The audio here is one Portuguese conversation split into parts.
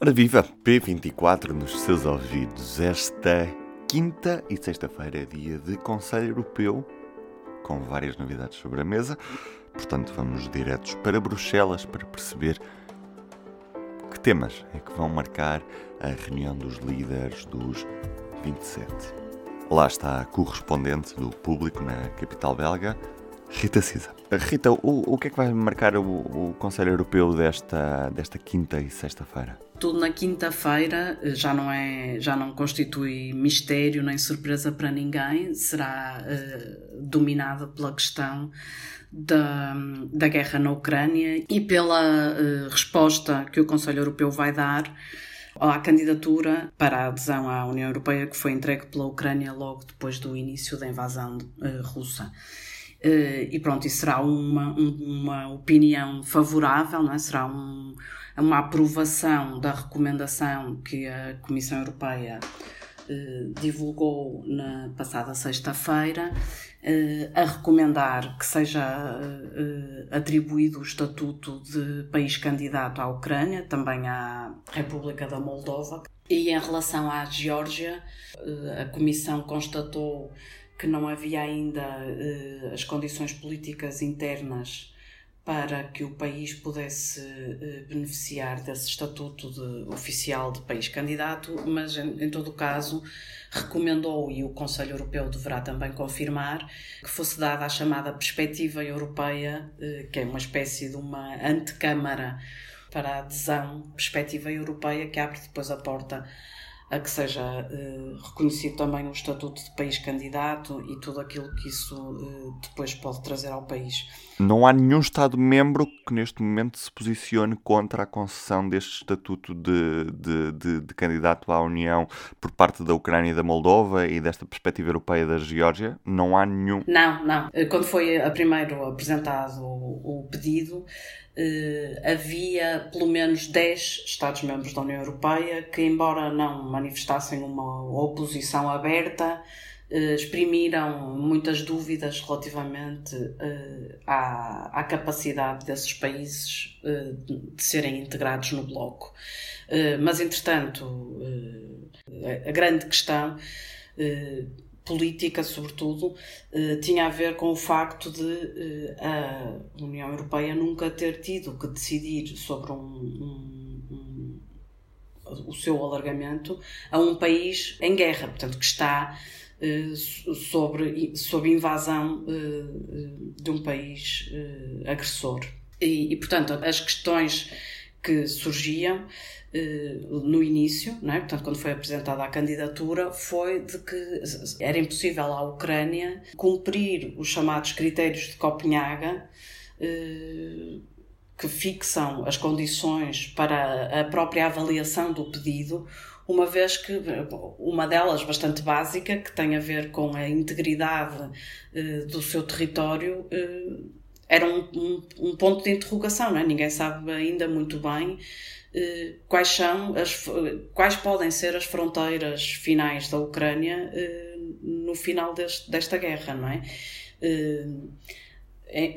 Ora viva, P24 nos seus ouvidos. Esta quinta e sexta-feira é dia de Conselho Europeu, com várias novidades sobre a mesa. Portanto, vamos diretos para Bruxelas para perceber que temas é que vão marcar a reunião dos líderes dos 27. Lá está a correspondente do público na capital belga, Rita Cisa. Rita, o, o que é que vai marcar o, o Conselho Europeu desta, desta quinta e sexta-feira? Tudo na quinta-feira já não é, já não constitui mistério nem surpresa para ninguém. Será uh, dominada pela questão da, da guerra na Ucrânia e pela uh, resposta que o Conselho Europeu vai dar à candidatura para a adesão à União Europeia que foi entregue pela Ucrânia logo depois do início da invasão uh, russa. Uh, e pronto, isso será uma, uma opinião favorável, não é? será um, uma aprovação da recomendação que a Comissão Europeia uh, divulgou na passada sexta-feira, uh, a recomendar que seja atribuído o estatuto de país candidato à Ucrânia, também à República da Moldova. E em relação à Geórgia, a Comissão constatou que não havia ainda uh, as condições políticas internas para que o país pudesse uh, beneficiar desse estatuto de, oficial de país candidato, mas em, em todo o caso recomendou, e o Conselho Europeu deverá também confirmar, que fosse dada a chamada perspectiva europeia, uh, que é uma espécie de uma antecâmara para a adesão, perspectiva europeia, que abre depois a porta a que seja uh, reconhecido também o estatuto de país candidato e tudo aquilo que isso uh, depois pode trazer ao país. Não há nenhum Estado-membro que neste momento se posicione contra a concessão deste estatuto de, de, de, de, candidato à União por parte da Ucrânia e da Moldova e desta perspectiva europeia da Geórgia? Não há nenhum. Não, não. Eh, quando foi a primeiro apresentado o, o pedido, havia pelo menos 10 Estados-membros da União Europeia que, embora não manifestassem uma oposição aberta, eh, exprimiram muitas dúvidas relativamente eh, à, à, capacidade desses países de serem integrados no bloco. mas, entretanto, a grande questão política, sobretudo, eh, tinha a ver com o facto de eh, a União Europeia nunca ter tido que decidir sobre um, um, um, o seu alargamento a um país em guerra, portanto, que está eh, sobre, sob invasão de um país agressor. E, e, portanto, as questões que surgiam eh, no início, é? portanto, quando foi apresentada a candidatura, foi de que era impossível à Ucrânia cumprir os chamados critérios de Copenhaga, eh, que fixam as condições para a própria avaliação do pedido, uma vez que uma delas bastante básica, que tem a ver com a integridade eh, do seu território, era um, um, um, ponto de interrogação, não é? Ninguém sabe ainda muito bem eh, quais são as, quais podem ser as fronteiras finais da Ucrânia eh, no final deste, desta guerra, não é? Eh,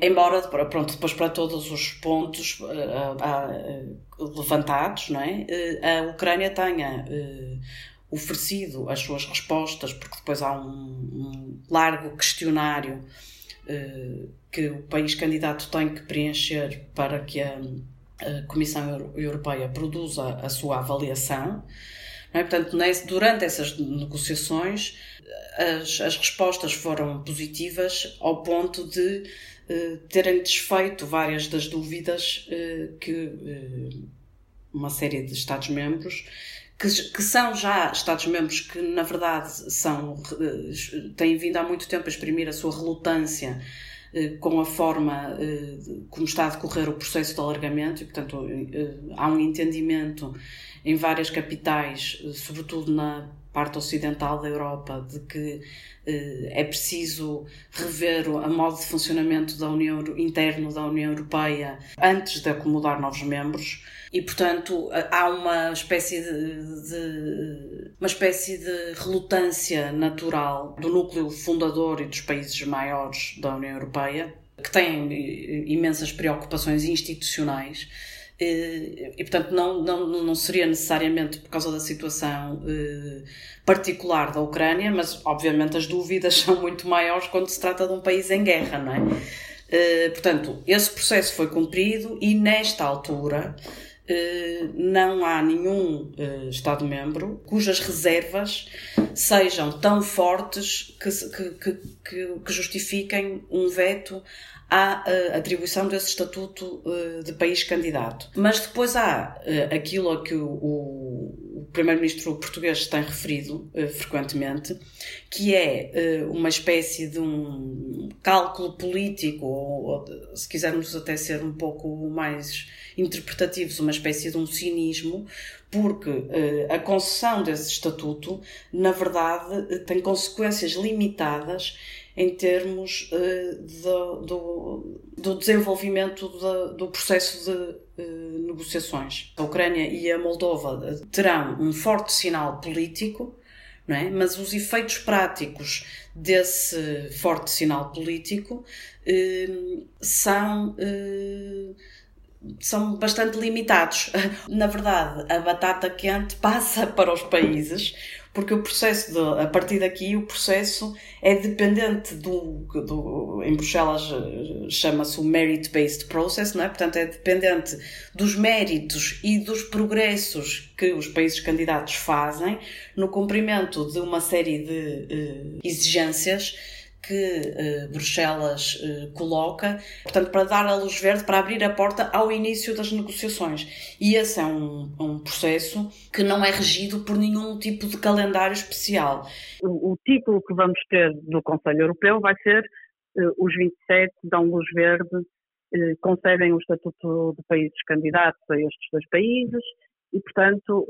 embora, pronto, depois para todos os pontos levantados, não é? A Ucrânia tenha oferecido as suas respostas, porque depois há um, um largo questionário que o país candidato tem que preencher para que a a Comissão Europeia produza a sua avaliação. É? Portanto, durante essas negociações, as, as respostas foram positivas ao ponto de uh, terem desfeito várias das dúvidas uh, que uh, uma série de Estados-membros, que, que, são já Estados-membros que, na verdade, são, têm vindo há muito tempo a exprimir a sua relutância eh, com a forma eh, como está a decorrer o processo de alargamento e, portanto, eh, há um entendimento em várias capitais, sobretudo na parte ocidental da Europa, de que é preciso rever a modo de funcionamento da União interno da União Europeia antes de acomodar novos membros. E portanto há uma espécie de, de, uma espécie de relutância natural do núcleo fundador e dos países maiores da União Europeia que têm imensas preocupações institucionais e, portanto, não, não, não seria necessariamente por causa da situação eh, particular da Ucrânia, mas obviamente as dúvidas são muito maiores quando se trata de um país em guerra, não é? Eh, portanto, esse processo foi cumprido e nesta altura eh, não há nenhum eh, Estado-membro cujas reservas sejam tão fortes que, que, que, que justifiquem um veto à uh, atribuição desse estatuto uh, de país candidato. Mas depois há uh, aquilo a que o, primeiro-ministro português tem referido frequentemente, que é uma espécie de um cálculo político, ou, se quisermos até ser um pouco mais interpretativos, uma espécie de um cinismo, porque a concessão desse estatuto, na verdade, tem consequências limitadas em termos uh, do, do, do, desenvolvimento de, do processo de uh, negociações. A Ucrânia e a Moldova eh, terão um forte sinal político, não é? mas os efeitos práticos desse forte sinal político uh, são são bastante limitados. Na verdade, a batata quente passa para os países porque o processo, de, a partir daqui, o processo é dependente do, do em Bruxelas eh, chama-se o merit-based process, não é? Portanto, é dependente dos méritos e dos progressos que os países candidatos fazem no cumprimento de uma série de uh, exigências que uh, Bruxelas uh, coloca, portanto, para dar a luz verde, para abrir a porta ao início das negociações. E esse é um, um processo que não é regido por nenhum tipo de calendário especial. O, o título que vamos ter do Conselho Europeu vai ser uh, os 27 dão luz verde, concedem o estatuto de países candidatos a estes dois países e, portanto,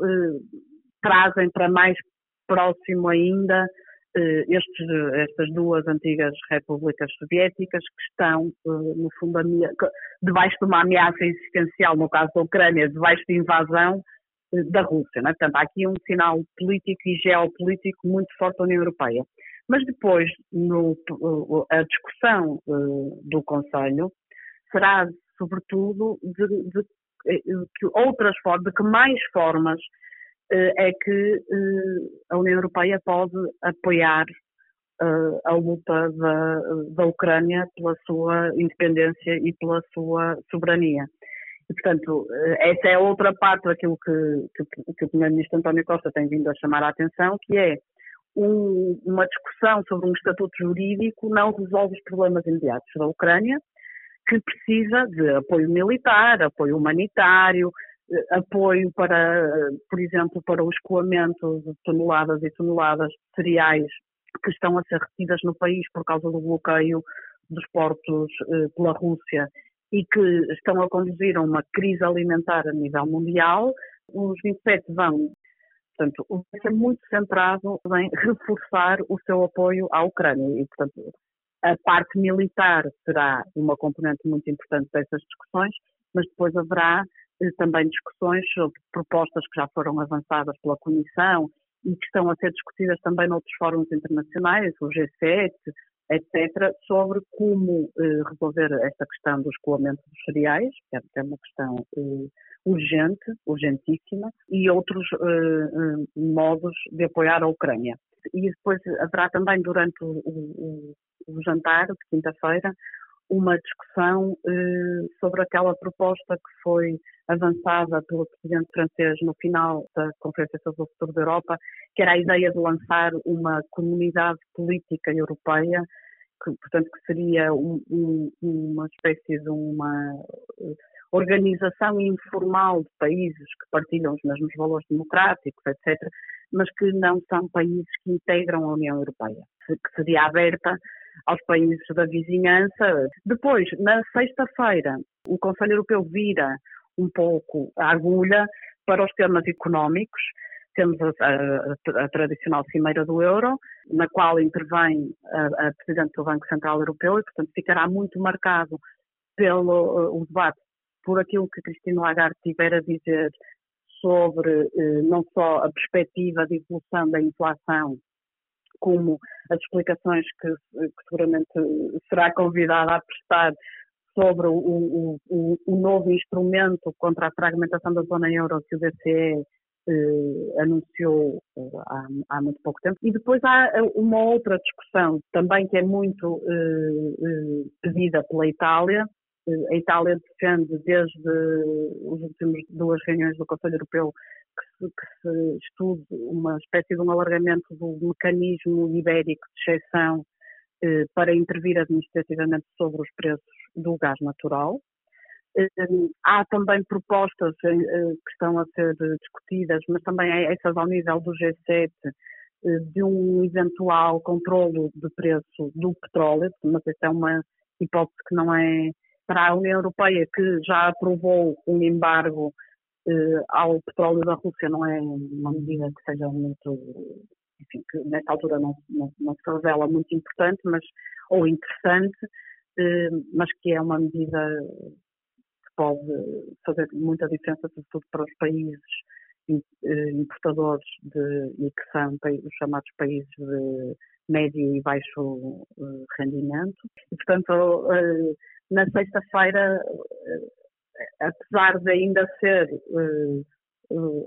trazem para mais próximo ainda estes, estas duas antigas repúblicas soviéticas que estão, eh, no fundo, debaixo de uma ameaça existencial, no caso da Ucrânia, debaixo de invasão eh, da Rússia. Não é? Portanto, há aqui um sinal político e geopolítico muito forte da União Europeia. Mas depois, no, a discussão do Conselho será, sobretudo, de, de, de outras formas, de que mais formas eh, é que eh, a União Europeia pode apoiar eh, a luta da, da Ucrânia pela sua independência e pela sua soberania. E, portanto, essa é outra parte daquilo que, que, que o Primeiro-Ministro António Costa tem vindo a chamar a atenção, que é um, uma discussão sobre um estatuto jurídico não resolve os problemas imediatos da Ucrânia, que precisa de apoio militar, apoio humanitário, apoio para, por exemplo, para o escoamento de toneladas e toneladas de cereais que estão a ser retidas no país por causa do bloqueio dos portos eh, pela Rússia e que estão a conduzir a uma crise alimentar a nível mundial, os 27 vão, portanto, vai ser muito centrado em reforçar o seu apoio à Ucrânia e, portanto, a parte militar será uma componente muito importante dessas discussões, mas depois haverá também discussões sobre propostas que já foram avançadas pela Comissão e que estão a ser discutidas também noutros fóruns internacionais, o G7, etc., sobre como eh, resolver esta questão do escoamento dos cereais, que é uma questão eh, urgente, urgentíssima, e outros eh, modos de apoiar a Ucrânia. E depois haverá também durante o, o, o jantar de quinta-feira uma discussão eh, sobre aquela proposta que foi avançada pelo presidente francês no final da Conferência sobre o Futuro da Europa, que era a ideia de lançar uma comunidade política europeia, que, portanto, que seria um, um, uma espécie de uma eh, organização informal de países que partilham os mesmos valores democráticos, etc., mas que não são países que integram a União Europeia, que seria aberta aos países da vizinhança. Depois, na sexta-feira, o Conselho Europeu vira um pouco a agulha para os temas económicos. Temos a, a, a tradicional Cimeira do Euro, na qual intervém a, a, Presidente do Banco Central Europeu e, portanto, ficará muito marcado pelo uh, o debate por aquilo que Cristina Lagarde tiver a dizer sobre uh, não só a perspectiva de evolução da inflação como as explicações que, que seguramente será convidada a prestar sobre o, o, o, o, novo instrumento contra a fragmentação da zona euro que o BCE eh, anunciou eh, há, há, muito pouco tempo. E depois há eh, uma outra discussão também que é muito eh, eh pedida pela Itália. A Itália defende desde as últimas duas reuniões do Conselho Europeu que se, que se estude uma espécie de um alargamento do mecanismo ibérico de exceção eh, para intervir administrativamente sobre os preços do gás natural. Eh, há também propostas eh, que estão a ser discutidas, mas também essas ao nível do G7, de um eventual controlo de preço do petróleo, mas essa é uma hipótese que não é para a União Europeia, que já aprovou um embargo ao petróleo da Rússia, não é uma medida que seja muito enfim, que nesta altura não, não, não, se revela muito importante, mas, ou interessante, eh, mas que é uma medida que pode fazer muita diferença, sobretudo para os países eh, importadores de, e que são os chamados países de médio e baixo rendimento. E, portanto, na sexta-feira, apesar de ainda ser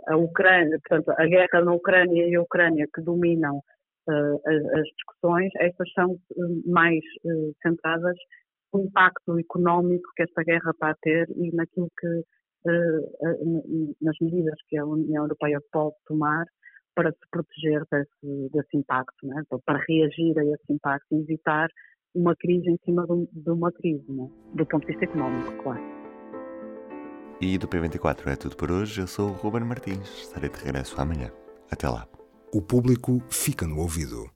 a Ucrânia, portanto, a guerra na Ucrânia e a Ucrânia que dominam uh, as, as, discussões, estas são uh, mais uh, centradas no impacto económico que esta guerra está a ter e naquilo que, nas medidas que a União Europeia pode tomar para se proteger desse, desse impacto, né? para reagir a esse impacto e evitar uma crise em cima de uma crise, né? do ponto de vista económico, claro. E do P24 é tudo por hoje. Eu sou o Ruben Martins. Estarei de regresso amanhã. Até lá. O público fica no ouvido.